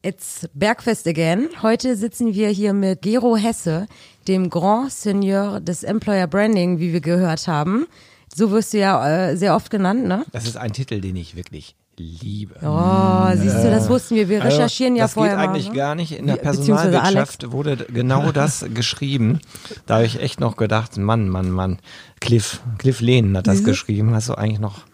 It's Bergfest again. Heute sitzen wir hier mit Gero Hesse, dem Grand Seigneur des Employer Branding, wie wir gehört haben. So wirst du ja äh, sehr oft genannt, ne? Das ist ein Titel, den ich wirklich liebe. Oh, siehst du, das wussten wir. Wir recherchieren also, ja das vorher geht eigentlich mal, ne? gar nicht. In der Personalwirtschaft wurde genau das geschrieben. Da habe ich echt noch gedacht, Mann, Mann, Mann. Cliff, Cliff Lehnen hat das geschrieben. Hast du eigentlich noch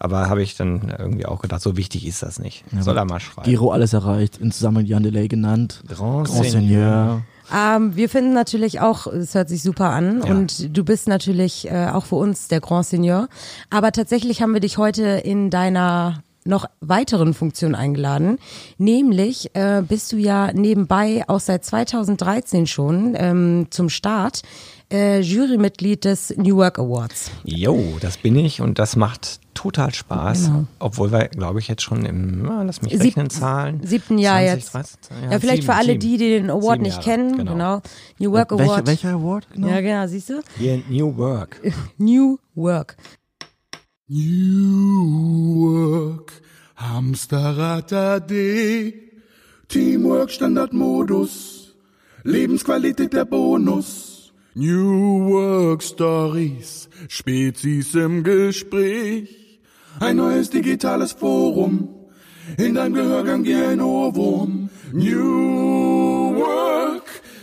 aber habe ich dann irgendwie auch gedacht, so wichtig ist das nicht. Soll er mal schreiben. Giro alles erreicht, in Zusammenhang mit Jan Delay genannt. Grand, Grand Seigneur. Seigneur. Ähm, wir finden natürlich auch, es hört sich super an Ja. und du bist natürlich äh, auch für uns der Grand Seigneur. Aber tatsächlich haben wir dich heute in deiner noch weiteren Funktion eingeladen. Nämlich äh, bist du ja nebenbei auch seit 2013 schon ähm, zum Start äh, Jurymitglied des New Work Awards. Jo, das bin ich und das macht total Spaß. Genau. Obwohl wir, glaube ich, jetzt schon im, na, lass mich Sieb- rechnen, Zahlen. siebten Jahr 20, jetzt. 30, Ja, vielleicht sieben, für alle sieben. die, die den Award nicht Jahre, kennen. genau. Genau. New Work Welcher, Award. welcher Award? Genau. Ja, genau, siehst du? Hier New Work. New Work. New Work, Hamsterrad AD, Teamwork Standardmodus, Lebensqualität der Bonus. New Work Stories, Spezies im Gespräch, ein neues digitales Forum, in deinem Gehörgang wie ein Ohrwurm. New Work,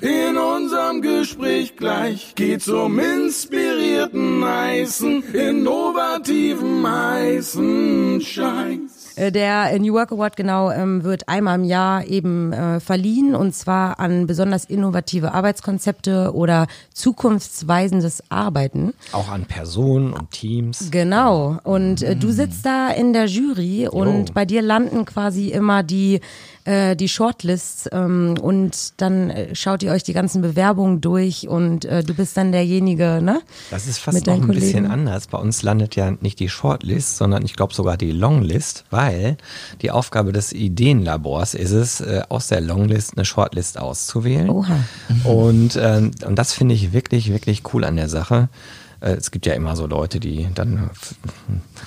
in unserem Gespräch gleich geht's um inspirierten, heißen, innovativen, heißen Scheiß. Äh, Der New Work Award genau ähm, wird einmal im Jahr eben äh, verliehen und zwar an besonders innovative Arbeitskonzepte oder zukunftsweisendes Arbeiten. Auch an Personen und Teams. Genau. Und äh, du sitzt da in der Jury und bei dir landen quasi immer die äh, die Shortlists ähm, und dann äh, schaut ihr euch die ganzen Bewerbungen durch und äh, du bist dann derjenige, ne? Das ist fast noch ein bisschen Kollegen. anders. Bei uns landet ja nicht die Shortlist, sondern ich glaube sogar die Longlist, weil die Aufgabe des Ideenlabors ist es, äh, aus der Longlist eine Shortlist auszuwählen. Oha. Und, ähm, und das finde ich wirklich, wirklich cool an der Sache. Äh, Es gibt ja immer so Leute, die dann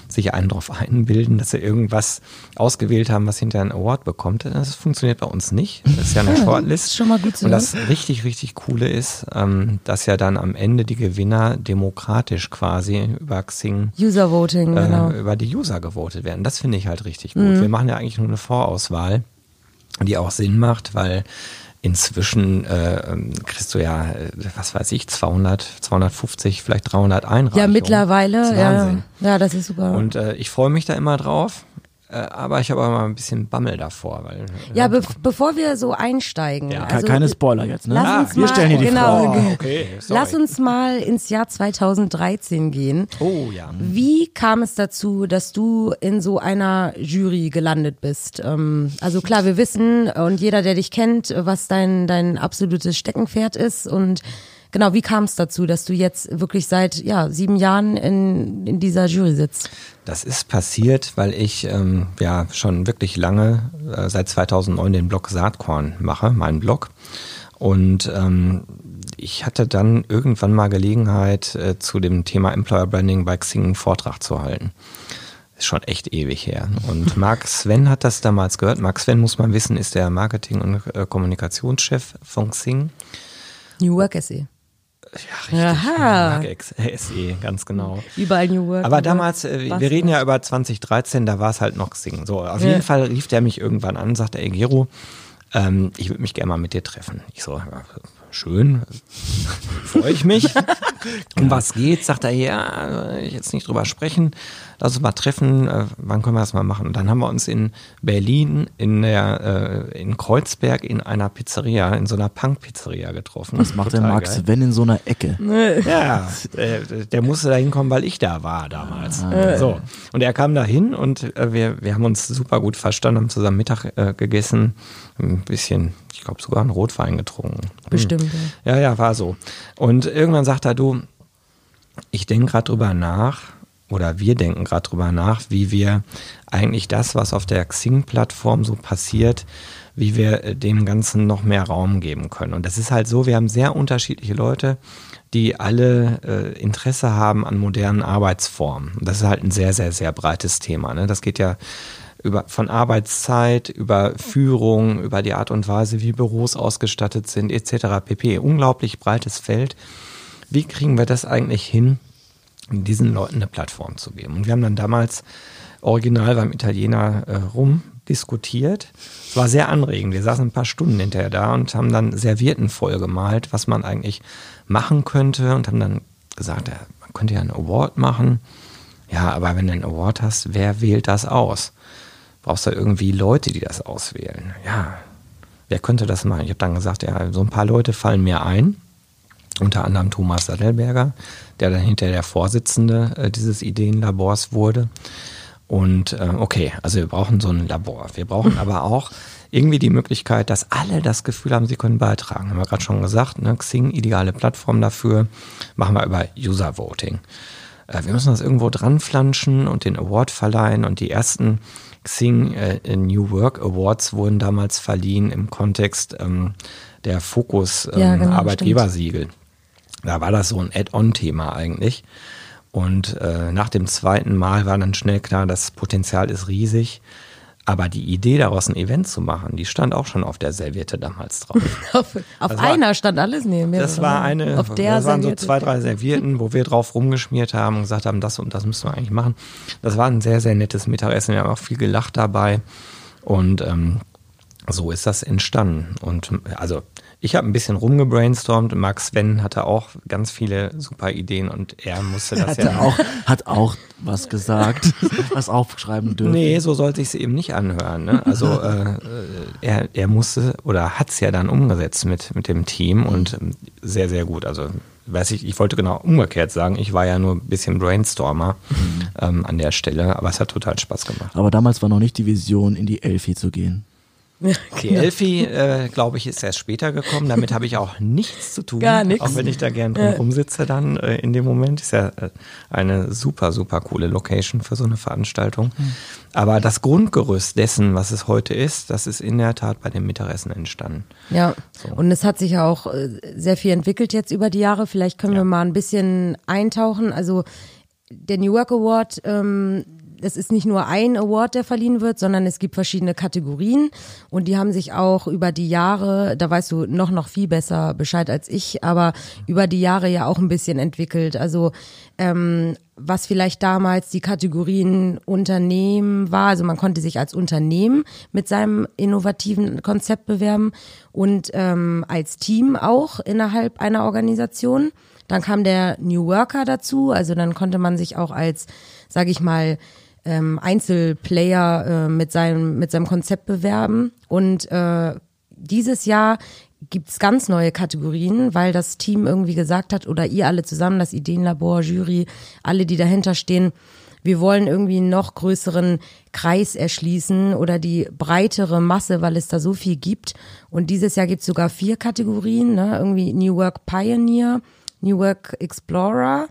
sich einen drauf einbilden, dass sie irgendwas ausgewählt haben, was hinterher einen Award bekommt. Das funktioniert bei uns nicht. Das ist ja eine Shortlist. ist schon mal gut zu Und das richtig, richtig coole ist, ähm, dass ja dann am Ende die Gewinner demokratisch quasi über Xing User Voting, genau. äh, über die User gewotet werden. Das finde ich halt richtig gut. Wir machen ja eigentlich nur eine Vorauswahl, die auch Sinn macht, weil inzwischen äh, ähm, kriegst du ja, äh, was weiß ich, 200, 250, vielleicht 300 Einreichungen. Ja, mittlerweile, Das ja. Ja, das ist super. Und äh, ich freue mich da immer drauf, aber ich habe auch mal ein bisschen Bammel davor, weil äh, ja, be bevor wir so einsteigen. Ja, also, Keine Spoiler jetzt, ne? Lass Ah, uns wir mal, stellen hier die genau, Frage. Oh, okay, sorry. Lass uns mal ins Jahr 2013 gehen. Oh ja. Wie kam es dazu, dass du in so einer Jury gelandet bist? Ähm, also klar, wir wissen und jeder, der dich kennt, was dein, dein absolutes Steckenpferd ist und genau, wie kam es dazu, dass du jetzt wirklich seit ja, sieben Jahren in, in dieser Jury sitzt? Das ist passiert, weil ich ähm, ja schon wirklich lange, äh, seit 2009 den Blog Saatkorn mache, meinen Blog. Und ähm, ich hatte dann irgendwann mal Gelegenheit, äh, zu dem Thema Employer Branding bei Xing einen Vortrag zu halten. Ist schon echt ewig her. Und Mark Sven hat das damals gehört. Mark Sven, muss man wissen, ist der Marketing- und äh, Kommunikationschef von Xing. New Work SE. Ja, Aha. Mark X- SE, ganz genau. Überall New Work. Aber damals, äh, wir reden ja über 2013, da war es halt noch Xing. So, auf Ja. jeden Fall rief der mich irgendwann an, sagte, ey Gero, ähm, ich würde mich gerne mal mit dir treffen. Ich so, ja, schön, freue ich mich. um was geht's? Sagt er, ja, ich jetzt nicht drüber sprechen. Lass uns mal treffen, äh, wann können wir das mal machen? Und dann haben wir uns in Berlin, in der, äh, in Kreuzberg in einer Pizzeria, in so einer Punk-Pizzeria getroffen. Was macht der Max geil. Sven in so einer Ecke? Ja, äh, der musste da hinkommen, weil ich da war damals. So. Und er kam da hin und äh, wir, wir haben uns super gut verstanden, haben zusammen Mittag äh, gegessen, ein bisschen, ich glaube sogar einen Rotwein getrunken. Hm. Bestimmt. Ja. Ja, ja, war so. Und irgendwann sagt er, du, ich denke gerade drüber nach, oder wir denken gerade drüber nach, wie wir eigentlich das, was auf der Xing-Plattform so passiert, wie wir äh, dem Ganzen noch mehr Raum geben können. Und das ist halt so, wir haben sehr unterschiedliche Leute, die alle äh, Interesse haben an modernen Arbeitsformen. Und das ist halt ein sehr, sehr, sehr breites Thema. Ne? Das geht ja über, von Arbeitszeit, über Führung, über die Art und Weise, wie Büros ausgestattet sind, etc. pp. Unglaublich breites Feld. Wie kriegen wir das eigentlich hin, diesen Leuten eine Plattform zu geben? Und wir haben dann damals original beim Italiener äh, rum diskutiert. Es war sehr anregend. Wir saßen ein paar Stunden hinterher da und haben dann Servietten vollgemalt, was man eigentlich machen könnte und haben dann gesagt, man könnte ja einen Award machen. Ja, aber wenn du einen Award hast, wer wählt das aus? Brauchst du irgendwie Leute, die das auswählen? Ja, wer könnte das machen? Ich habe dann gesagt, ja, so ein paar Leute fallen mir ein. Unter anderem Thomas Sattelberger, der dann hinterher der Vorsitzende äh, dieses Ideenlabors wurde. Und äh, okay, also wir brauchen so ein Labor. Wir brauchen aber auch irgendwie die Möglichkeit, dass alle das Gefühl haben, sie können beitragen. Haben wir gerade schon gesagt, ne? Xing, ideale Plattform dafür. Machen wir über User Voting. Äh, wir müssen das irgendwo dran flanschen und den Award verleihen. Und die ersten Xing äh, New Work Awards wurden damals verliehen im Kontext ähm, der Fokus ähm, Ja, genau, Arbeitgebersiegel. Da war das so ein Add-on-Thema eigentlich. Und äh, nach dem zweiten Mal war dann schnell klar, das Potenzial ist riesig. Aber die Idee daraus ein Event zu machen, die stand auch schon auf der Serviette damals drauf. Auf, auf war- einer stand alles neben mir. Das war eine, Auf der das waren so Serviette. zwei, drei Servietten, wo wir drauf rumgeschmiert haben und gesagt haben, das und das müssen wir eigentlich machen. Das war ein sehr, sehr nettes Mittagessen. Wir haben auch viel gelacht dabei. Und ähm, so ist das entstanden. Und also ich habe ein bisschen rumgebrainstormt. Max Sven hatte auch ganz viele super Ideen und er musste das ja er auch, hat auch was gesagt, was aufschreiben dürfen. Nee, so sollte ich es eben nicht anhören. Ne? Also äh, äh, er, er musste oder hat es ja dann umgesetzt mit, mit dem Team und ähm, sehr, sehr gut. Also weiß ich, ich wollte genau umgekehrt sagen, ich war ja nur ein bisschen Brainstormer ähm, an der Stelle, aber es hat total Spaß gemacht. Aber damals war noch nicht die Vision, in die Elfi zu gehen. Die Elfi, äh, glaube ich, ist erst später gekommen. Damit habe ich auch nichts zu tun. Gar nichts. Auch wenn ich da gern drum rumsitze dann äh, in dem Moment. Ist ja äh, eine super, super coole Location für so eine Veranstaltung. Aber das Grundgerüst dessen, was es heute ist, das ist in der Tat bei dem Mittagessen entstanden. Ja, und es hat sich ja auch äh, sehr viel entwickelt jetzt über die Jahre. Vielleicht können wir mal ein bisschen eintauchen. Also der New Work Award, ähm, das ist nicht nur ein Award, der verliehen wird, sondern es gibt verschiedene Kategorien und die haben sich auch über die Jahre, da weißt du noch noch viel besser Bescheid als ich, aber über die Jahre ja auch ein bisschen entwickelt. Also ähm, was vielleicht damals die Kategorien Unternehmen war. Also man konnte sich als Unternehmen mit seinem innovativen Konzept bewerben und ähm, als Team auch innerhalb einer Organisation. Dann kam der New Worker dazu, also dann konnte man sich auch als, sage ich mal, ähm, Einzelplayer äh, mit seinem mit seinem Konzept bewerben und äh, dieses Jahr gibt's ganz neue Kategorien, weil das Team irgendwie gesagt hat oder ihr alle zusammen, das Ideenlabor, Jury, alle, die dahinter stehen, wir wollen irgendwie einen noch größeren Kreis erschließen oder die breitere Masse, weil es da so viel gibt. Und dieses Jahr gibt's sogar vier Kategorien, ne? irgendwie New Work Pioneer, New Work Explorer,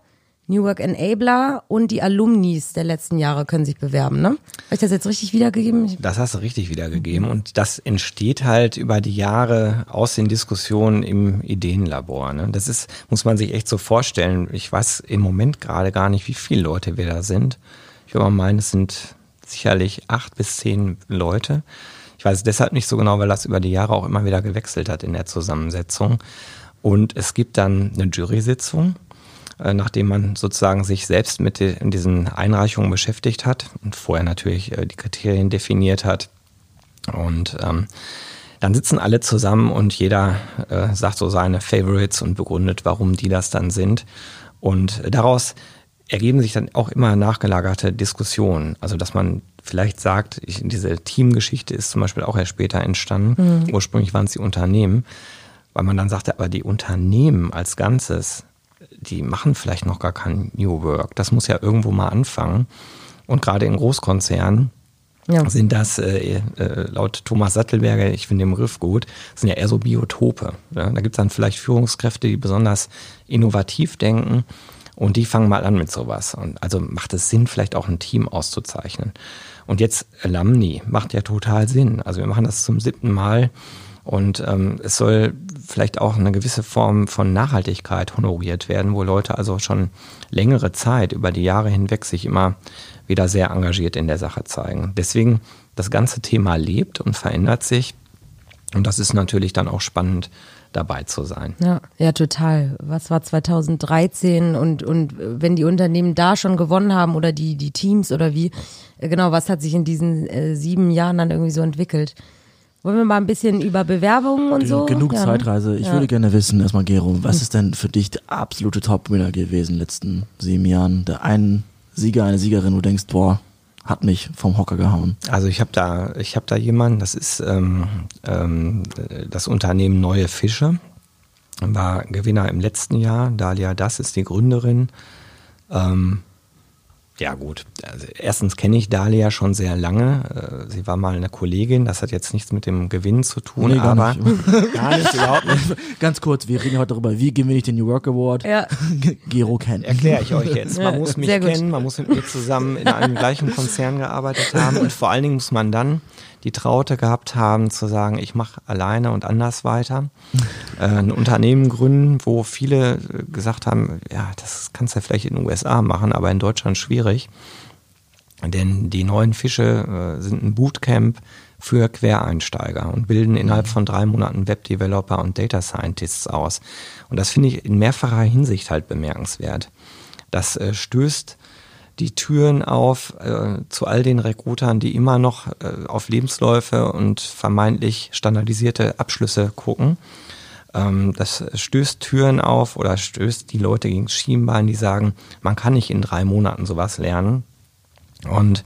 New Work Enabler und die Alumnis der letzten Jahre können sich bewerben. Ne? Habe ich das jetzt richtig wiedergegeben? Das hast du richtig wiedergegeben. Und das entsteht halt über die Jahre aus den Diskussionen im Ideenlabor. Ne? Das ist, muss man sich echt so vorstellen. Ich weiß im Moment gerade gar nicht, wie viele Leute wir da sind. Ich würde mal meinen, es sind sicherlich acht bis zehn Leute. Ich weiß es deshalb nicht so genau, weil das über die Jahre auch immer wieder gewechselt hat in der Zusammensetzung. Und es gibt dann eine Jury-Sitzung nachdem man sozusagen sich selbst mit diesen Einreichungen beschäftigt hat und vorher natürlich äh, die Kriterien definiert hat. Und ähm, dann sitzen alle zusammen und jeder äh, sagt so seine Favorites und begründet, warum die das dann sind. Und daraus ergeben sich dann auch immer nachgelagerte Diskussionen. Also dass man vielleicht sagt, ich, diese Teamgeschichte ist zum Beispiel auch erst später entstanden. Ursprünglich waren es die Unternehmen, weil man dann sagte, aber die Unternehmen als Ganzes, die machen vielleicht noch gar kein New Work. Das muss ja irgendwo mal anfangen. Und gerade in Großkonzernen Ja. sind das äh, äh, laut Thomas Sattelberger, ich finde den Begriff gut, sind ja eher so Biotope. Ja? Da gibt es dann vielleicht Führungskräfte, die besonders innovativ denken und die fangen mal an mit sowas. Und also macht es Sinn, vielleicht auch ein Team auszuzeichnen. Und jetzt Alumni macht ja total Sinn. Also wir machen das zum siebten Mal Und ähm, es soll vielleicht auch eine gewisse Form von Nachhaltigkeit honoriert werden, wo Leute also schon längere Zeit über die Jahre hinweg sich immer wieder sehr engagiert in der Sache zeigen. Deswegen das ganze Thema lebt und verändert sich. Und das ist natürlich dann auch spannend dabei zu sein. Ja, ja, total. Was war 2013 und, und wenn die Unternehmen da schon gewonnen haben oder die, die Teams oder wie, genau, was hat sich in diesen äh, sieben Jahren dann irgendwie so entwickelt? Wollen wir mal ein bisschen über Bewerbungen und so? Genug ja? Zeitreise. Ich Ja. würde gerne wissen, erstmal Gero, was ist denn für dich der absolute Top-Winner gewesen in den letzten sieben Jahren? Der ein Sieger, eine Siegerin, wo du denkst, boah, hat mich vom Hocker gehauen. Also ich habe da, ich habe da jemanden, das ist ähm, ähm, das Unternehmen Neue Fische, war Gewinner im letzten Jahr. Dalia Das ist die Gründerin. Ähm, ja gut, also erstens kenne ich Dalia schon sehr lange. Äh, Sie war mal eine Kollegin, das hat jetzt nichts mit dem Gewinn zu tun, Nee, gar aber nicht. gar nicht, überhaupt nicht. Ganz kurz, wir reden heute darüber, wie gewinne ich den New Work Award? Ja. Gero kennt. erkläre ich euch jetzt. Man Ja, muss mich kennen, man muss mit mir zusammen in einem gleichen Konzern gearbeitet haben und vor allen Dingen muss man dann die Traute gehabt haben zu sagen, ich mache alleine und anders weiter. Äh, ein Unternehmen gründen, wo viele äh, gesagt haben, ja, das kannst du ja vielleicht in den USA machen, aber in Deutschland schwierig. Denn die neuen Fische äh, sind ein Bootcamp für Quereinsteiger und bilden innerhalb von drei Monaten Webdeveloper und Data Scientists aus. Und das finde ich in mehrfacher Hinsicht halt bemerkenswert. Das äh, stößt die Türen auf äh, zu all den Rekrutern, die immer noch äh, auf Lebensläufe und vermeintlich standardisierte Abschlüsse gucken. Ähm, das stößt Türen auf oder stößt die Leute gegen Schienbein, die sagen, man kann nicht in drei Monaten sowas lernen. Und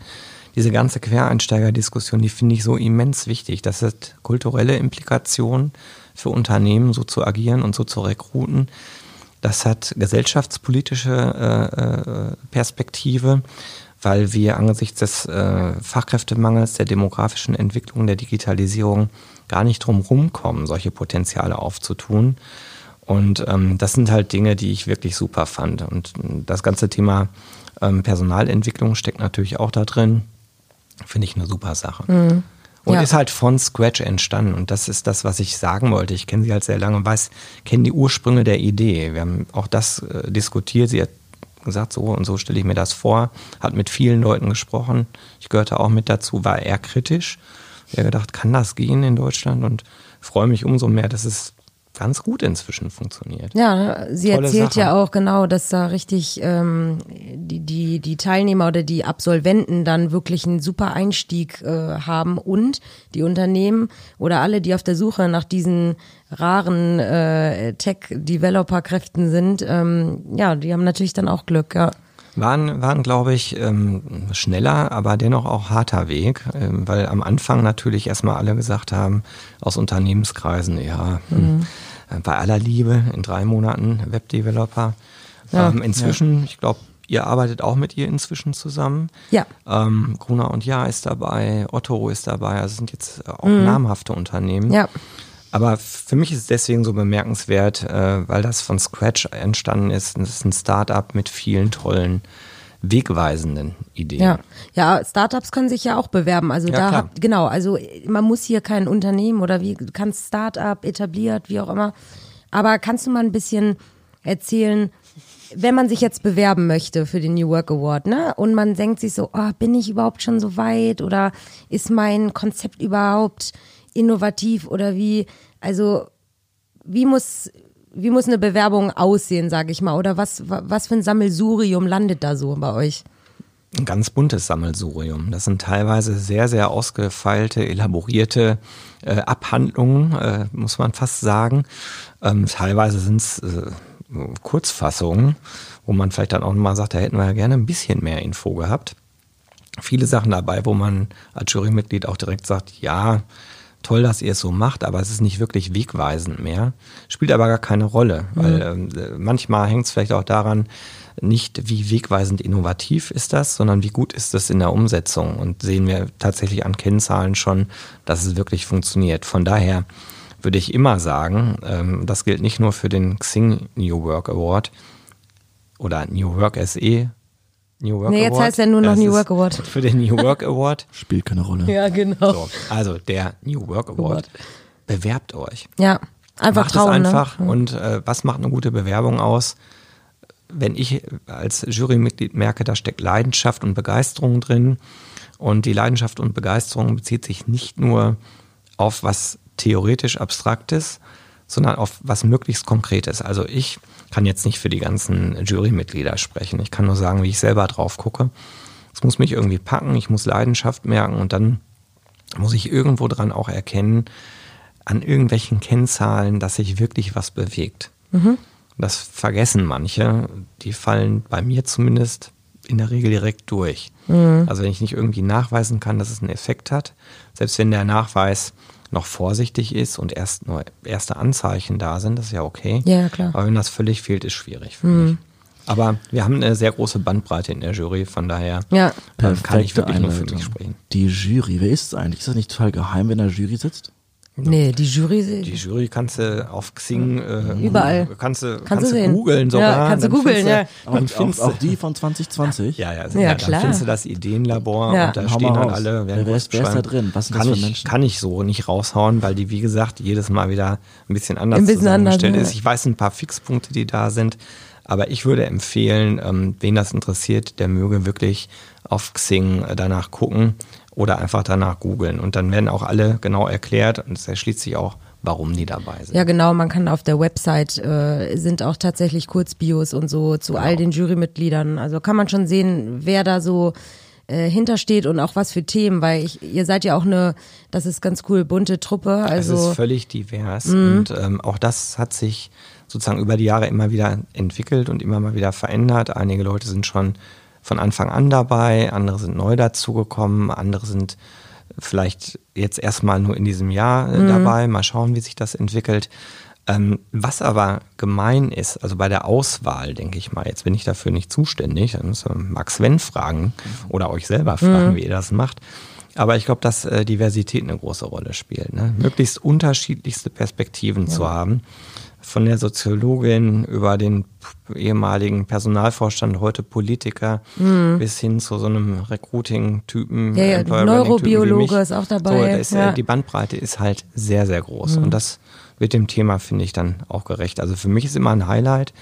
diese ganze Quereinsteigerdiskussion, die finde ich so immens wichtig. Das hat kulturelle Implikationen für Unternehmen, so zu agieren und so zu rekruten. Das hat gesellschaftspolitische äh, äh, Perspektive, weil wir angesichts des äh, Fachkräftemangels, der demografischen Entwicklung, der Digitalisierung gar nicht drum rumkommen, solche Potenziale aufzutun. Und ähm, das sind halt Dinge, die ich wirklich super fand. Und das ganze Thema ähm, Personalentwicklung steckt natürlich auch da drin. Finde ich eine super Sache. Und Ja. ist halt von Scratch entstanden. Und das ist das, was ich sagen wollte. Ich kenne sie halt sehr lange und weiß, kenne die Ursprünge der Idee. Wir haben auch das äh, diskutiert. Sie hat gesagt, so und so stelle ich mir das vor. Hat mit vielen Leuten gesprochen. Ich gehörte auch mit dazu, war eher kritisch. Ich habe gedacht, kann das gehen in Deutschland? Und freue mich umso mehr, dass es ganz gut inzwischen funktioniert. Ja, ne, sie Tolle erzählt Sache. ja auch genau, dass da richtig ähm, die, die, die Teilnehmer oder die Absolventen dann wirklich einen super Einstieg äh, haben und die Unternehmen oder alle, die auf der Suche nach diesen raren äh, Tech-Developer-Kräften sind, ähm, ja, die haben natürlich dann auch Glück, ja. Waren, waren glaube ich, ähm, schneller, aber dennoch auch harter Weg, ähm, weil am Anfang natürlich erstmal alle gesagt haben, aus Unternehmenskreisen, ja, hm, äh, bei aller Liebe in drei Monaten Webdeveloper. Ja. ähm, inzwischen, ich glaube, ihr arbeitet auch mit ihr inzwischen zusammen. Ja. Ähm, Gruner und Ja ist dabei, Otto ist dabei, also sind jetzt auch namhafte Unternehmen. Ja. Aber für mich ist es deswegen so bemerkenswert, äh, weil das von Scratch entstanden ist. Es ist ein Startup mit vielen tollen, wegweisenden Ideen. Ja, ja, Startups können sich ja auch bewerben. Also Ja, da klar. habt, genau, also man muss hier kein Unternehmen oder wie, du kannst Startup etabliert, wie auch immer. Aber kannst du mal ein bisschen erzählen, wenn man sich jetzt bewerben möchte für den New Work Award, ne? Und man denkt sich so, oh, bin ich überhaupt schon so weit oder ist mein Konzept überhaupt innovativ oder wie, also wie muss wie muss eine Bewerbung aussehen, sage ich mal, oder was wa- was für ein Sammelsurium landet da so bei euch? Ein ganz buntes Sammelsurium. Das sind teilweise sehr, sehr ausgefeilte, elaborierte äh, Abhandlungen, äh, muss man fast sagen. Ähm, teilweise sind es äh, Kurzfassungen, wo man vielleicht dann auch mal sagt, da hätten wir ja gerne ein bisschen mehr Info gehabt. Viele Sachen dabei, wo man als Jurymitglied auch direkt sagt, ja, toll, dass ihr es so macht, aber es ist nicht wirklich wegweisend mehr. Spielt aber gar keine Rolle, weil ähm, äh, manchmal hängt es vielleicht auch daran, nicht wie wegweisend innovativ ist das, sondern wie gut ist es in der Umsetzung und sehen wir tatsächlich an Kennzahlen schon, dass es wirklich funktioniert. Von daher würde ich immer sagen, ähm, das gilt nicht nur für den Xing New Work Award oder New Work SE. New Work Nee, jetzt Award. heißt er nur noch Das New Work Award. Für den New Work Award. Spielt keine Rolle. Ja, genau. So, also der New Work Award. bewerbt euch. Ja, einfach macht trauen. es einfach. Ne? Und äh, was macht eine gute Bewerbung aus? Wenn ich als Jurymitglied merke, da steckt Leidenschaft und Begeisterung drin. Und die Leidenschaft und Begeisterung bezieht sich nicht nur auf was theoretisch Abstraktes, sondern auf was möglichst Konkretes. Also ich kann jetzt nicht für die ganzen Jurymitglieder sprechen. Ich kann nur sagen, wie ich selber drauf gucke. Es muss mich irgendwie packen, ich muss Leidenschaft merken und dann muss ich irgendwo dran auch erkennen, an irgendwelchen Kennzahlen, dass sich wirklich was bewegt. Das vergessen manche. Die fallen bei mir zumindest in der Regel direkt durch. Also wenn ich nicht irgendwie nachweisen kann, dass es einen Effekt hat, selbst wenn der Nachweis noch vorsichtig ist und erst nur erste Anzeichen da sind, das ist ja okay. Ja, klar. Aber wenn das völlig fehlt, ist schwierig für mich. Aber wir haben eine sehr große Bandbreite in der Jury, von daher Ja. ähm, kann ich wirklich nur für Einleitung. mich sprechen. Die Jury, wer ist es eigentlich? Ist das nicht total geheim, wenn in der Jury sitzt? Nee, die Jury. Die Jury kannst du auf Xing äh, Überall. Kannst du, Kannst kannst du googeln Ja, sogar. kannst du googeln, findest ja. du- Dann Auch, findest auch, die von 2020? ja, ja, Ja, ja, klar. Dann findest du das Ideenlabor Ja. und da hau stehen dann raus. alle. werden Wer ist- wer ist da drin? Was sind das kann für ich, Menschen? Kann ich so nicht raushauen, weil die, wie gesagt, jedes Mal wieder ein bisschen anders Ein bisschen anders, zusammengestellt ja. ist. Ich weiß ein paar Fixpunkte, die da sind. Aber ich würde empfehlen, ähm, wen das interessiert, der möge wirklich auf Xing äh, danach gucken oder einfach danach googeln. Und dann werden auch alle genau erklärt und es erschließt sich auch, warum die dabei sind. Ja, genau, man kann auf der Website äh, sind auch tatsächlich Kurzbios und so zu all den Jurymitgliedern. Also kann man schon sehen, wer da so äh, hintersteht und auch was für Themen, weil ich, ihr seid ja auch eine, das ist ganz cool, bunte Truppe. Es Also ist völlig divers Mhm. und ähm, auch das hat sich sozusagen über die Jahre immer wieder entwickelt und immer mal wieder verändert. Einige Leute sind schon von Anfang an dabei, andere sind neu dazugekommen, andere sind vielleicht jetzt erstmal nur in diesem Jahr Mhm. äh, dabei. Mal schauen, wie sich das entwickelt. Ähm, was aber gemein ist, also bei der Auswahl, denke ich mal, jetzt bin ich dafür nicht zuständig, dann müssen wir Max Wenn fragen oder euch selber fragen, wie ihr das macht. Aber ich glaube, dass äh, Diversität eine große Rolle spielt. Ne? Möglichst unterschiedlichste Perspektiven zu haben. Von der Soziologin über den ehemaligen Personalvorstand, heute Politiker, bis hin zu so einem Recruiting-Typen. Mhm. Ja, ja, Neurobiologe ist auch dabei, So, ist, ja. Mhm. äh, die Bandbreite ist halt sehr, sehr groß. Und das wird dem Thema, finde ich, dann auch gerecht. Also für mich ist immer ein Highlight,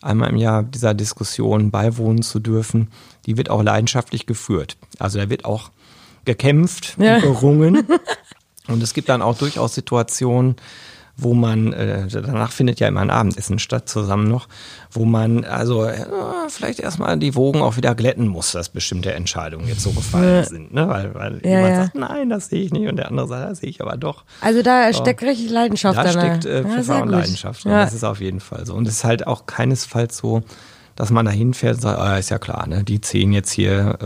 einmal im Jahr dieser Diskussion beiwohnen zu dürfen. Die wird auch leidenschaftlich geführt. Also da wird auch gekämpft, Ja. gerungen. Und es gibt dann auch durchaus Situationen, wo man, äh, danach findet ja immer ein Abendessen statt zusammen noch, wo man also äh, vielleicht erstmal die Wogen auch wieder glätten muss, dass bestimmte Entscheidungen jetzt so gefallen sind. Ne? Weil, weil Ja, jemand ja. sagt, nein, das sehe ich nicht und der andere sagt, das sehe ich aber doch. Also da steckt richtig Leidenschaft Da drin. steckt äh, ja, Pfeffer und. Leidenschaft. Ja. Das ist auf jeden Fall so. Und es ist halt auch keinesfalls so, dass man da hinfährt und sagt, ah, ist ja klar, ne? die zehn jetzt hier,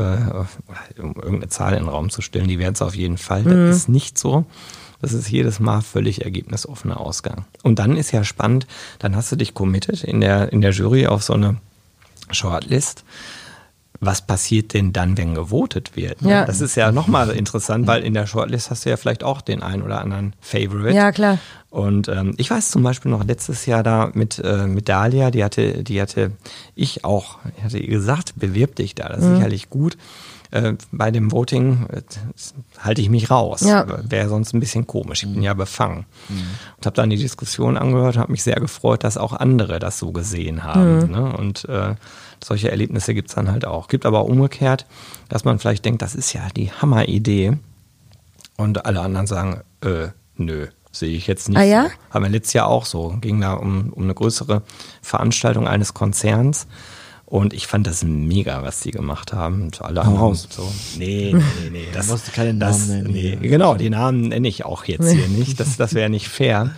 äh, um irgendeine Zahl in den Raum zu stellen, die werden es auf jeden Fall. Mhm. Das ist nicht so. Das ist jedes Mal völlig ergebnisoffener Ausgang. Und dann ist ja spannend, dann hast du dich committed in der, in der Jury auf so eine Shortlist. Was passiert denn dann, wenn gewotet wird? Ja. Das ist ja nochmal interessant, weil in der Shortlist hast du ja vielleicht auch den einen oder anderen Favorite. Ja, klar. Und ähm, ich weiß zum Beispiel noch letztes Jahr da mit, äh, mit Dalia, die hatte, die hatte ich auch, ich hatte ihr gesagt, bewirb dich da, das ist sicherlich gut. Äh, bei dem Voting äh, halte ich mich raus. Ja. Wäre sonst ein bisschen komisch. Ich bin ja befangen. Und habe dann die Diskussion angehört, habe mich sehr gefreut, dass auch andere das so gesehen haben. Ne? Und äh, solche Erlebnisse gibt's dann halt auch. Gibt aber auch umgekehrt, dass man vielleicht denkt, das ist ja die Hammeridee. Und alle anderen sagen, äh, nö, sehe ich jetzt nicht. Ah, ja? so. Haben wir letztes Jahr auch so. Ging da um, um eine größere Veranstaltung eines Konzerns. Und ich fand das mega, was die gemacht haben. Und alle anderen raus. So, nee, nee, nee. Das, musst du keine das, Namen nennen Nee, hier. genau, die Namen nenne ich auch jetzt hier nicht. Das, das wäre nicht fair.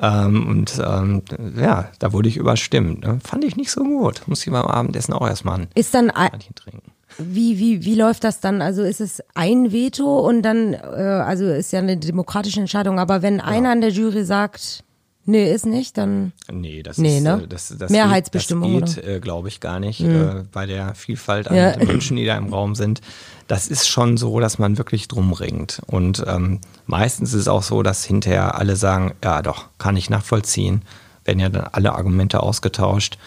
Ähm, und ähm, ja, da wurde ich überstimmt. Ne? Fand ich nicht so gut. Muss ich beim Abendessen auch erstmal ein Ist dann ein- Steinchen trinken. Wie, wie, wie läuft das dann? Also ist es ein Veto und dann, äh, also ist ja eine demokratische Entscheidung, aber wenn einer in der Jury sagt, nee, ist nicht, dann. Nee, das Nee, ist ne? äh, das, das Mehrheitsbestimmung, geht, das geht, äh, glaube ich, gar nicht äh, bei der Vielfalt an Ja. Menschen, die da im Raum sind. Das ist schon so, dass man wirklich drum ringt. Und ähm, meistens ist es auch so, dass hinterher alle sagen, ja doch, kann ich nachvollziehen. Werden ja dann alle Argumente ausgetauscht.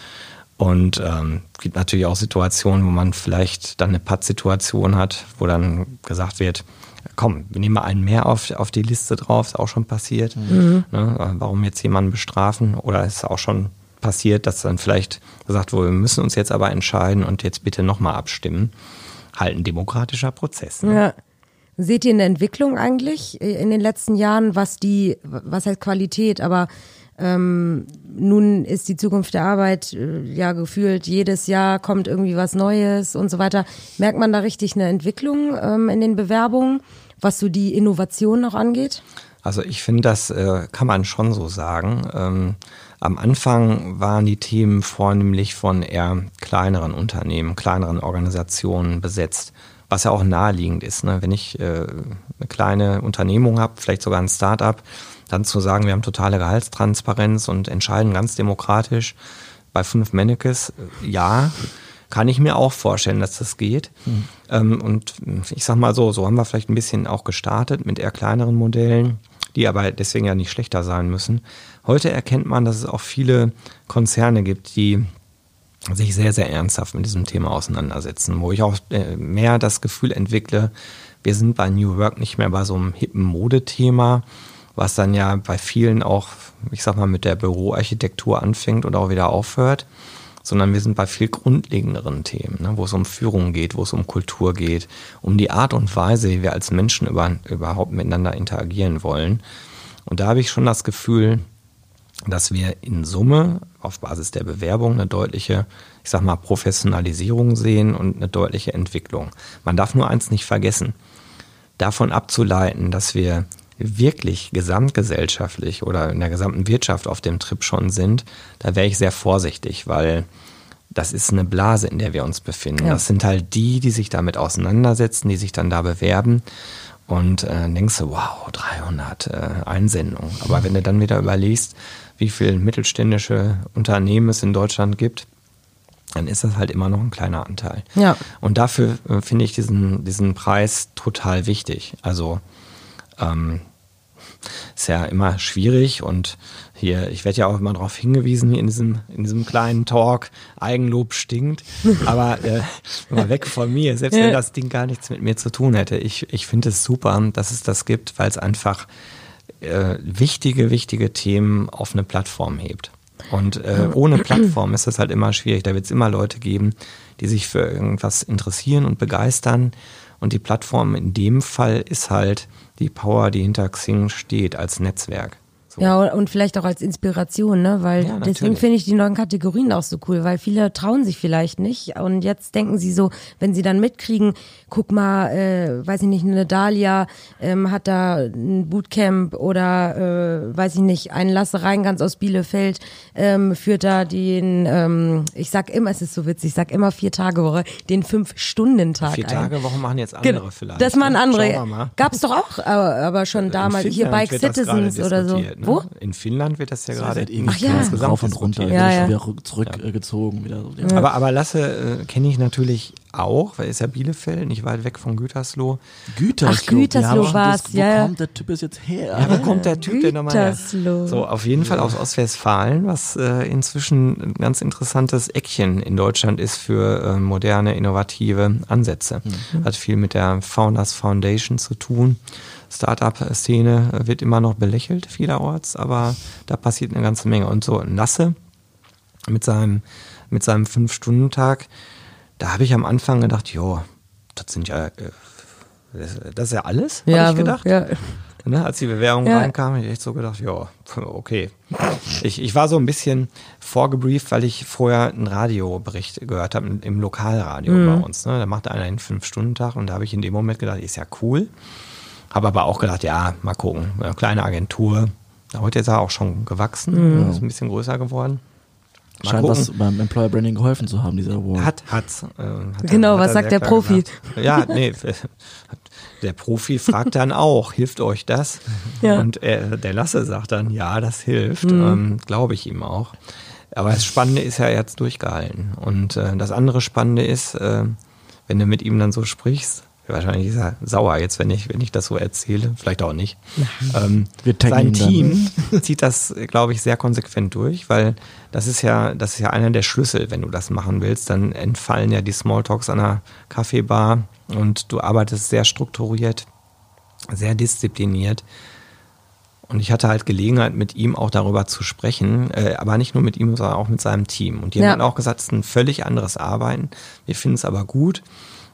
Und ähm, gibt natürlich auch Situationen, wo man vielleicht dann eine Pattsituation hat, wo dann gesagt wird, komm, wir nehmen mal einen mehr auf, auf die Liste drauf, ist auch schon passiert. Ne? Warum jetzt jemanden bestrafen? Oder ist auch schon passiert, dass dann vielleicht gesagt wurde, wir müssen uns jetzt aber entscheiden und jetzt bitte nochmal abstimmen. Halt ein demokratischer Prozess. Ne? Ja. Seht ihr eine Entwicklung eigentlich äh, in den letzten Jahren, was die, was heißt Qualität, aber ähm, nun ist die Zukunft der Arbeit äh, ja gefühlt, jedes Jahr kommt irgendwie was Neues und so weiter. Merkt man da richtig eine Entwicklung ähm, in den Bewerbungen, was so die Innovation noch angeht? Also ich finde, das äh, kann man schon so sagen. Ähm, am Anfang waren die Themen vornehmlich von eher kleineren Unternehmen, kleineren Organisationen besetzt, was ja auch naheliegend ist. Ne? Wenn ich äh, eine kleine Unternehmung habe, vielleicht sogar ein Start-up, dann zu sagen, wir haben totale Gehaltstransparenz und entscheiden ganz demokratisch bei fünf Mannekes, äh, ja, kann ich mir auch vorstellen, dass das geht. Hm. Ähm, und ich sag mal so, so haben wir vielleicht ein bisschen auch gestartet mit eher kleineren Modellen, die aber deswegen ja nicht schlechter sein müssen. Heute erkennt man, dass es auch viele Konzerne gibt, die sich sehr, sehr ernsthaft mit diesem Thema auseinandersetzen, wo ich auch äh, mehr das Gefühl entwickle, wir sind bei New Work nicht mehr bei so einem hippen Modethema, was dann ja bei vielen auch, ich sag mal, mit der Büroarchitektur anfängt und auch wieder aufhört, sondern wir sind bei viel grundlegenderen Themen, ne, wo es um Führung geht, wo es um Kultur geht, um die Art und Weise, wie wir als Menschen über, überhaupt miteinander interagieren wollen. Und da habe ich schon das Gefühl, dass wir in Summe auf Basis der Bewerbung eine deutliche, ich sag mal, Professionalisierung sehen und eine deutliche Entwicklung. Man darf nur eins nicht vergessen. Davon abzuleiten, dass wir wirklich gesamtgesellschaftlich oder in der gesamten Wirtschaft auf dem Trip schon sind, da wäre ich sehr vorsichtig, weil das ist eine Blase, in der wir uns befinden. Ja. Das sind halt die, die sich damit auseinandersetzen, die sich dann da bewerben. Und äh, denkst du, wow, 300 äh, Einsendungen. Aber wenn du dann wieder überlegst, wie viele mittelständische Unternehmen es in Deutschland gibt, dann ist das halt immer noch ein kleiner Anteil. Ja. Und dafür äh, finde ich diesen, diesen Preis total wichtig. Also ähm, ist ja immer schwierig und hier, ich werde ja auch immer darauf hingewiesen in diesem, in diesem kleinen Talk, Eigenlob stinkt, aber äh, mal weg von mir, selbst wenn das Ding gar nichts mit mir zu tun hätte. Ich, ich finde es super, dass es das gibt, weil es einfach äh, wichtige, wichtige Themen auf eine Plattform hebt. Und äh, ohne Plattform ist das halt immer schwierig. Da wird es immer Leute geben, die sich für irgendwas interessieren und begeistern. Und die Plattform in dem Fall ist halt die Power, die hinter Xing steht als Netzwerk. So. Ja, und vielleicht auch als Inspiration, ne? Weil Ja, deswegen finde ich die neuen Kategorien auch so cool, weil viele trauen sich vielleicht nicht. Und jetzt denken sie so, wenn sie dann mitkriegen, guck mal, äh, weiß ich nicht, eine Dalia ähm, hat da ein Bootcamp oder äh, weiß ich nicht, ein Lasse Reingans aus Bielefeld ähm, führt da den, ähm, ich sag immer, es ist so witzig, ich sag immer vier Tage Woche, den Fünf-Stunden-Tag Vier. Tage Woche machen jetzt andere Genau, vielleicht. das machen ne? andere. Mal. Gab's doch auch, aber, aber schon damals In hier Finnland Bike wird das gerade Citizens oder so. Ne? Wo? In Finnland wird das ja gerade Seit Ach ja. insgesamt rauf und runter. Ja, ja, ja. wieder rück- zurückgezogen. Wieder so. Ja. Aber, aber Lasse äh, kenne ich natürlich auch, weil ist ja Bielefeld, nicht weit weg von Gütersloh. Gütersloh. Ach, Gütersloh wir haben schon war's, das- ja, Wo ja. kommt der Typ ist jetzt her? Ja, wo kommt der Typ denn nochmal her? Gütersloh. So, auf jeden Fall aus Ostwestfalen, was äh, inzwischen ein ganz interessantes Eckchen in Deutschland ist für äh, moderne, innovative Ansätze. Hat viel mit der Founders Foundation zu tun. Startup-Szene äh, wird immer noch belächelt vielerorts, aber da passiert eine ganze Menge. Und so Nasse mit seinem, mit seinem Fünf-Stunden-Tag, da habe ich am Anfang gedacht, jo, das sind ja, äh, das, ist ja alles, habe ja, ich gedacht. Ja. Ne, als die Bewerbung Ja. reinkam, habe ich echt so gedacht, ja, okay. Ich, ich war so ein bisschen vorgebrieft, weil ich vorher einen Radiobericht gehört habe, im Lokalradio Mhm. bei uns. Ne? Da machte einer einen Fünf-Stunden-Tag und da habe ich in dem Moment gedacht, ist ja cool. Habe aber auch gedacht, ja, mal gucken, eine kleine Agentur. Heute ist er auch schon gewachsen, Mhm. ist ein bisschen größer geworden. Mal Scheint gucken. was beim Employer Branding geholfen zu haben, dieser Award. Hat, hat's. Äh, hat Genau, hat was er sagt der Profi? gesagt. Ja, nee, der Profi fragt dann auch, hilft euch das? Ja. Mhm. Und er, der Lasse sagt dann, ja, das hilft. Ähm, Glaube ich ihm auch. Aber das Spannende ist ja jetzt durchgehalten. Und äh, das andere Spannende ist, äh, wenn du mit ihm dann so sprichst, wahrscheinlich ist er sauer jetzt, wenn ich, wenn ich das so erzähle, vielleicht auch nicht. Ähm, sein. Team zieht das, glaube ich, sehr konsequent durch, weil das ist ja, das ist ja einer der Schlüssel, wenn du das machen willst, dann entfallen ja die Smalltalks an einer Kaffeebar und du arbeitest sehr strukturiert. sehr diszipliniert. Und ich hatte halt Gelegenheit, mit ihm auch darüber zu sprechen, äh, aber nicht nur mit ihm, sondern auch mit seinem Team. Und die Ja. haben dann auch gesagt, es ist ein völlig anderes Arbeiten. Wir finden es aber gut.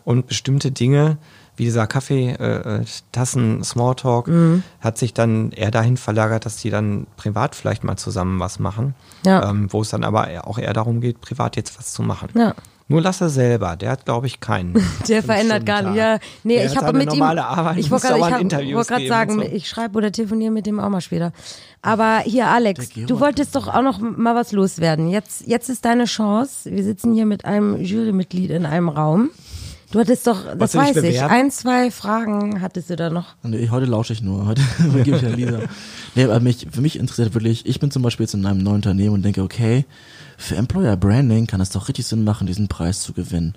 Und bestimmte Dinge, wie dieser Kaffeetassen, äh, Tassen, Smalltalk, Mhm. hat sich dann eher dahin verlagert, dass die dann privat vielleicht mal zusammen was machen. Ja. Ähm, wo es dann aber auch eher darum geht, privat jetzt was zu machen. Ja. Nur Lasse selber, der hat, glaube ich, keinen. Der verändert gar nicht. Ja, nee, Der ich habe mit ihm. Arbeit, ich muss wollte gerade sagen, so. ich schreibe oder telefoniere mit dem auch mal später. Aber hier, Alex, du wolltest doch auch noch mal was loswerden. Jetzt, jetzt ist deine Chance. Wir sitzen hier mit einem Jurymitglied in einem Raum. Du hattest doch, das Wolltest weiß ich, ein, zwei Fragen hattest du da noch. Nee, heute lausche ich nur. Heute gebe ich an Lisa. Nee, aber mich, für mich interessiert wirklich, ich bin zum Beispiel jetzt in einem neuen Unternehmen und denke, okay, für Employer Branding kann es doch richtig Sinn machen, diesen Preis zu gewinnen.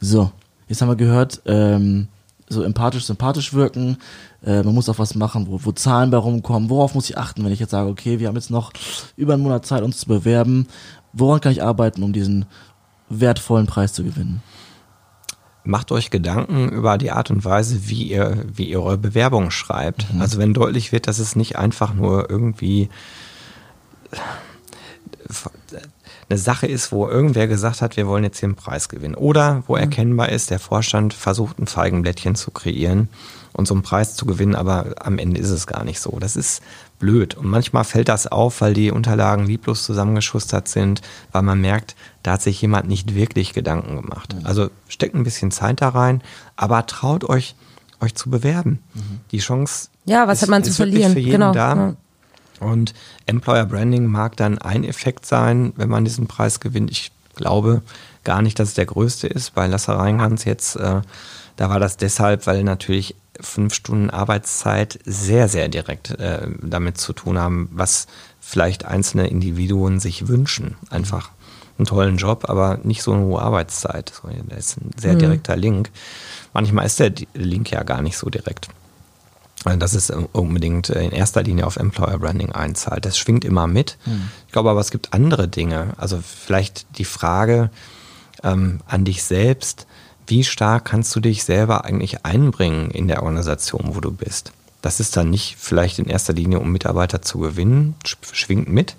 So, jetzt haben wir gehört, ähm, so empathisch, sympathisch wirken. Äh, man muss auch was machen, wo, wo Zahlen bei rumkommen. Worauf muss ich achten, wenn ich jetzt sage, okay, wir haben jetzt noch über einen Monat Zeit, uns zu bewerben. Woran kann ich arbeiten, um diesen wertvollen Preis zu gewinnen? Macht euch Gedanken über die Art und Weise, wie ihr, wie ihr eure Bewerbung schreibt. Also wenn deutlich wird, dass es nicht einfach nur irgendwie eine Sache ist, wo irgendwer gesagt hat, wir wollen jetzt hier einen Preis gewinnen. Oder wo erkennbar ist, der Vorstand versucht, ein Feigenblättchen zu kreieren und so einen Preis zu gewinnen, aber am Ende ist es gar nicht so. Das ist blöd. Und manchmal fällt das auf, weil die Unterlagen lieblos zusammengeschustert sind, weil man merkt, da hat sich jemand nicht wirklich Gedanken gemacht. Also steckt ein bisschen Zeit da rein, aber traut euch, euch zu bewerben. Die Chance Ja, was ist, hat man zu verlieren? für jeden Genau, da. ja. Und Employer Branding mag dann ein Effekt sein, wenn man diesen Preis gewinnt. Ich glaube gar nicht, dass es der größte ist. Bei Lasse Reingans jetzt, äh, da war das deshalb, weil natürlich fünf Stunden Arbeitszeit sehr, sehr direkt äh, damit zu tun haben, was vielleicht einzelne Individuen sich wünschen. Einfach einen tollen Job, aber nicht so eine hohe Arbeitszeit. So, Da ist ein sehr direkter Link. Manchmal ist der Link ja gar nicht so direkt. Also dass es unbedingt in erster Linie auf Employer Branding einzahlt. Das schwingt immer mit. Ich glaube aber, es gibt andere Dinge. Also vielleicht die Frage ähm, an dich selbst, wie stark kannst du dich selber eigentlich einbringen in der Organisation, wo du bist? Das ist dann nicht vielleicht in erster Linie, um Mitarbeiter zu gewinnen, sch- schwingt mit.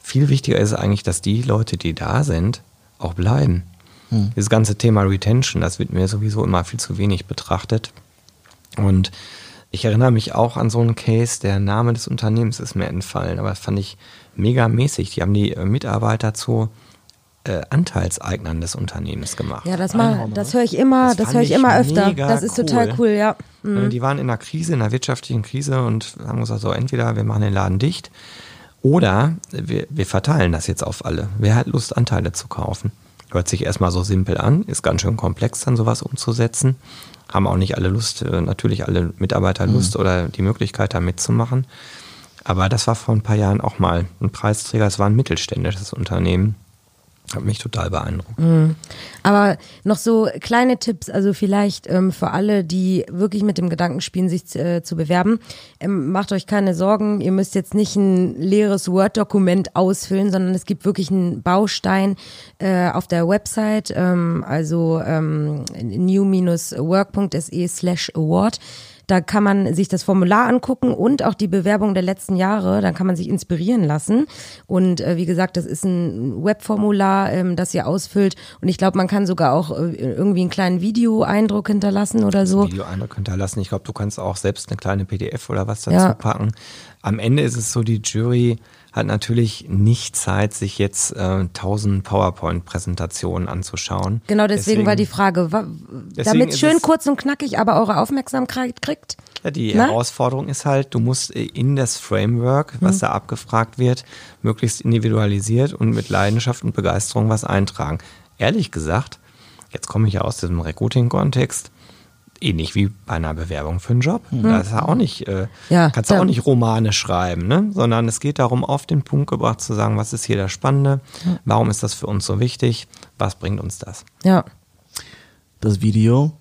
Viel wichtiger ist eigentlich, dass die Leute, die da sind, auch bleiben. Dieses ganze Thema Retention, das wird mir sowieso immer viel zu wenig betrachtet. Und ich erinnere mich auch an so einen Case, der Name des Unternehmens ist mir entfallen, aber das fand ich mega mäßig. Die haben die äh, Mitarbeiter zu äh, Anteilseignern des Unternehmens gemacht. Ja, das mal, das höre ich immer, Das das, höre ich immer öfter. Das ist total cool. cool, ja. Äh, Die waren in einer Krise, in einer wirtschaftlichen Krise und haben gesagt, so entweder wir machen den Laden dicht oder wir, wir verteilen das jetzt auf alle. Wer hat Lust, Anteile zu kaufen? Hört sich erstmal so simpel an, ist ganz schön komplex, dann sowas umzusetzen. Haben auch nicht alle Lust, äh, natürlich alle Mitarbeiter Lust oder die Möglichkeit, da mitzumachen. Aber das war vor ein paar Jahren auch mal ein Preisträger. Es war ein mittelständisches Unternehmen. Hat mich total beeindruckt. Aber noch so kleine Tipps, also vielleicht ähm, für alle, die wirklich mit dem Gedanken spielen, sich äh, zu bewerben. Ähm, macht euch keine Sorgen, ihr müsst jetzt nicht ein leeres Word-Dokument ausfüllen, sondern es gibt wirklich einen Baustein äh, auf der Website, ähm, also ähm, new-work.se slash award. Da kann man sich das Formular angucken und auch die Bewerbung der letzten Jahre. Dann kann man sich inspirieren lassen. Und äh, wie gesagt, das ist ein Webformular, ähm, das ihr ausfüllt. Und ich glaube, man kann sogar auch äh, irgendwie einen kleinen Videoeindruck hinterlassen oder so. Videoeindruck hinterlassen. Ich glaube, du kannst auch selbst eine kleine PDF oder was dazu Ja. packen. Am Ende ist es so, die Jury hat natürlich nicht Zeit, sich jetzt äh, 1000 PowerPoint-Präsentationen anzuschauen. Genau, deswegen, war die Frage, wa- damit es schön kurz und knackig, aber eure Aufmerksamkeit kriegt. Ja, die Ne? Herausforderung ist halt, du musst äh, in das Framework, was Hm. da abgefragt wird, möglichst individualisiert und mit Leidenschaft und Begeisterung was eintragen. Ehrlich gesagt, jetzt komme ich ja aus diesem Recruiting-Kontext, ähnlich wie bei einer Bewerbung für einen Job. Da ist ja auch nicht, äh. Ja, kannst du ja. auch nicht Romane schreiben, ne? sondern es geht darum, auf den Punkt gebracht zu sagen, was ist hier das Spannende, warum ist das für uns so wichtig, was bringt uns das? Ja. das Video,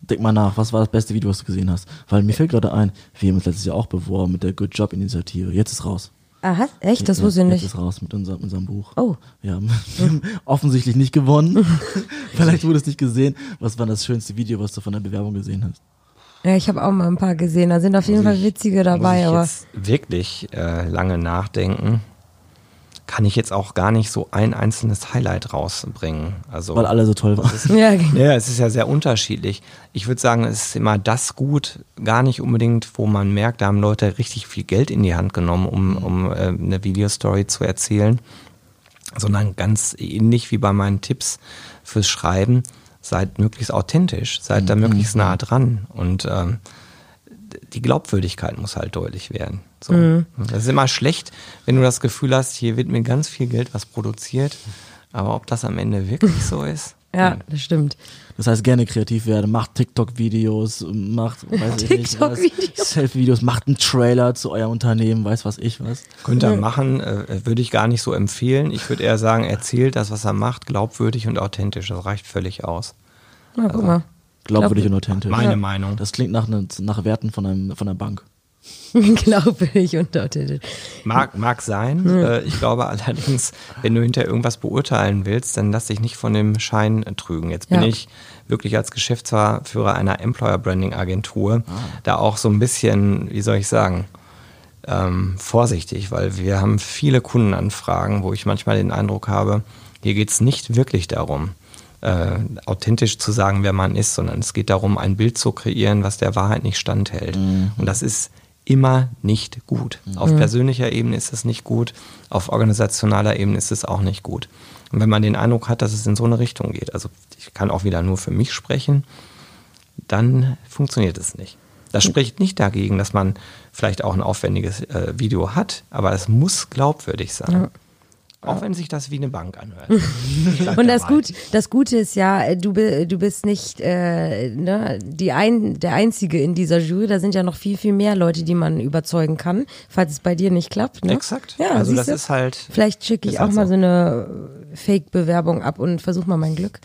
denk mal nach, was war das beste Video, was du gesehen hast? Weil mir fällt gerade ein, wir haben uns letztes Jahr auch beworben mit der Good Job Initiative. Jetzt ist raus. Aha, echt? Das wusste ich nicht. ist raus mit unserem, unserem Buch. Oh. Wir haben, wir haben offensichtlich nicht gewonnen. Vielleicht wurde es nicht gesehen. Was war das schönste Video, was du von der Bewerbung gesehen hast? Ja, ich habe auch mal ein paar gesehen. Da sind auf jeden Muss Fall witzige dabei, muss ich aber jetzt wirklich äh, lange nachdenken. Kann ich jetzt auch gar nicht so ein einzelnes Highlight rausbringen. Also Weil alle so toll waren. ja, genau. Ja, es ist ja sehr unterschiedlich. Ich würde sagen, es ist immer das gut, gar nicht unbedingt, wo man merkt, da haben Leute richtig viel Geld in die Hand genommen, um, um äh, eine Videostory zu erzählen, sondern ganz ähnlich wie bei meinen Tipps fürs Schreiben, seid möglichst authentisch, seid da möglichst nah dran und ähm, die Glaubwürdigkeit muss halt deutlich werden. So. Das ist immer schlecht, wenn du das Gefühl hast, hier wird mir ganz viel Geld was produziert, aber ob das am Ende wirklich so ist? ja, das stimmt. Das heißt, gerne kreativ werden, macht TikTok-Videos, macht, weiß ich nicht, was, TikTok-Videos. Selfie-Videos, macht einen Trailer zu eurem Unternehmen, weiß was ich was. Könnte er machen, äh, würde ich gar nicht so empfehlen. Ich würde eher sagen, erzählt das, was er macht, glaubwürdig und authentisch. Das reicht völlig aus. Na, guck mal. Glaubwürdig und authentisch. Meine Meinung. Das klingt nach, ne- nach Werten von, einem, von einer Bank. Glaubwürdig und authentisch. Mag, mag sein. Äh, ich glaube allerdings, wenn du hinter irgendwas beurteilen willst, dann lass dich nicht von dem Schein trügen. Jetzt bin Ja. ich wirklich als Geschäftsführer einer Employer Branding Agentur da auch so ein bisschen, wie soll ich sagen, ähm, vorsichtig, weil wir haben viele Kundenanfragen, wo ich manchmal den Eindruck habe, hier geht es nicht wirklich darum, äh, authentisch zu sagen, wer man ist, sondern es geht darum, ein Bild zu kreieren, was der Wahrheit nicht standhält. Und das ist immer nicht gut. Auf persönlicher Ebene ist es nicht gut, auf organisationaler Ebene ist es auch nicht gut. Und wenn man den Eindruck hat, dass es in so eine Richtung geht, also ich kann auch wieder nur für mich sprechen, dann funktioniert es nicht. Das spricht nicht dagegen, dass man vielleicht auch ein aufwendiges äh, Video hat, aber es muss glaubwürdig sein. Auch wenn sich das wie eine Bank anhört. Und das, dabei. Gut, das Gute ist ja, äh, du, du bist nicht äh, ne, die ein, der Einzige in dieser Jury. Da sind ja noch viel, viel mehr Leute, die man überzeugen kann, falls es bei dir nicht klappt. Ne? Exakt. Ja, also das du? ist halt. Vielleicht schicke ich Ist auch halt mal so. eine Fake-Bewerbung ab und versuch mal mein Glück.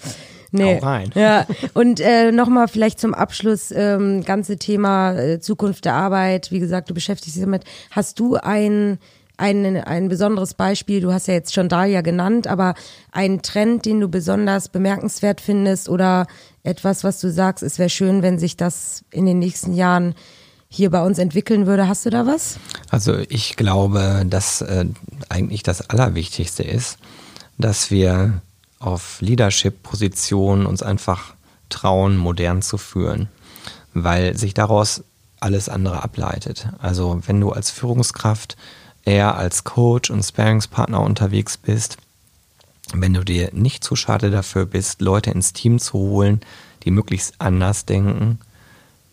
Nee. Hau rein. Ja, und äh, nochmal vielleicht zum Abschluss, ähm, ganze Thema äh, Zukunft der Arbeit. Wie gesagt, du beschäftigst dich damit. Hast du ein, ein, ein besonderes Beispiel? Du hast ja jetzt schon Dalia genannt, aber einen Trend, den du besonders bemerkenswert findest oder etwas, was du sagst, es wäre schön, wenn sich das in den nächsten Jahren hier bei uns entwickeln würde. Hast du da was? Also ich glaube, dass äh, eigentlich das Allerwichtigste ist, dass wir auf Leadership-Positionen uns einfach trauen, modern zu führen, weil sich daraus alles andere ableitet. Also wenn du als Führungskraft eher als Coach und Sparingspartner unterwegs bist, wenn du dir nicht zu schade dafür bist, Leute ins Team zu holen, die möglichst anders denken,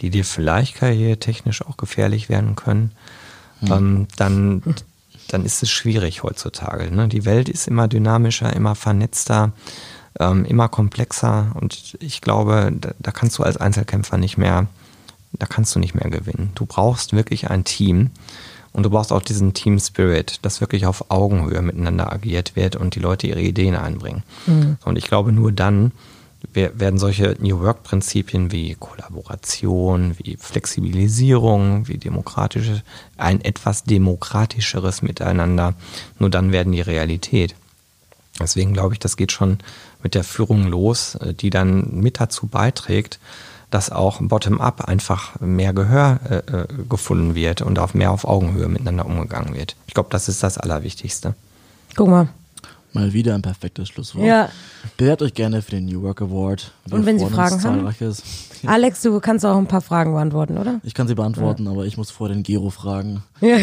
die dir vielleicht karrieretechnisch auch gefährlich werden können, ähm, dann, dann ist es schwierig heutzutage. Ne? Die Welt ist immer dynamischer, immer vernetzter, ähm, immer komplexer und ich glaube, da, da kannst du als Einzelkämpfer nicht mehr, da kannst du nicht mehr gewinnen. Du brauchst wirklich ein Team und du brauchst auch diesen Team Spirit, dass wirklich auf Augenhöhe miteinander agiert wird und die Leute ihre Ideen einbringen. Und ich glaube, nur dann wer- werden solche New Work Prinzipien wie Kollaboration, wie Flexibilisierung, wie demokratische, ein etwas demokratischeres Miteinander, nur dann werden die Realität. Deswegen glaube ich, das geht schon mit der Führung los, äh, die dann mit dazu beiträgt, dass auch bottom-up einfach mehr Gehör äh, äh, gefunden wird und auf mehr auf Augenhöhe miteinander umgegangen wird. Ich glaube, das ist das Allerwichtigste. Guck mal. Mal wieder ein perfektes Schlusswort. Ja. Bewerbt euch gerne für den New Work Award. Wir Und wenn Sie Fragen haben? Alex, du kannst auch ein paar Fragen beantworten, oder? Ich kann sie beantworten, aber ich muss vor den Gero fragen. Ja.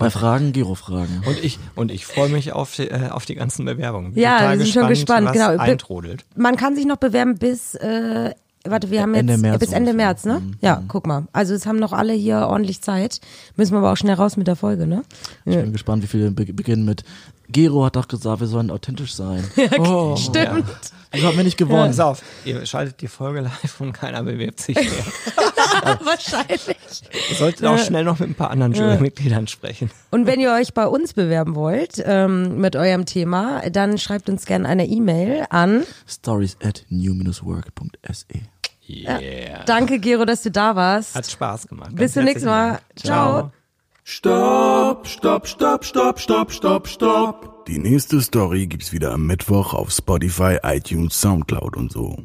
Bei Fragen, Gero fragen. Und ich, und ich freue mich auf die, äh, auf die ganzen Bewerbungen. Bin Ja, wir sind schon gespannt, was genau. Eintrudelt. Man kann sich noch bewerben bis, äh, warte, wir haben jetzt Ende März bis Ende ungefähr. März, ne? Mhm. Ja, guck mal. Also es haben noch alle hier ordentlich Zeit. Müssen wir aber auch schnell raus mit der Folge, ne? Ich bin gespannt, wie viele be beginnen mit Gero hat doch gesagt, wir sollen authentisch sein. oh, Stimmt. Wieso haben wir nicht gewonnen? Pass auf, ihr schaltet die Folge live und keiner bewirbt sich mehr. Wahrscheinlich. Ihr solltet auch schnell noch mit ein paar anderen Jurymitgliedern sprechen. Und wenn ihr euch bei uns bewerben wollt ähm, mit eurem Thema, dann schreibt uns gerne eine E-Mail an. Stories at new-work.se. Yeah. Danke, Gero, dass du da warst. Hat Spaß gemacht. Bis zum nächsten Mal. Ciao. Stopp, stopp, stopp, stopp, stopp, stopp, stopp. Die nächste Story gibt's wieder am Mittwoch auf Spotify, iTunes, Soundcloud und so.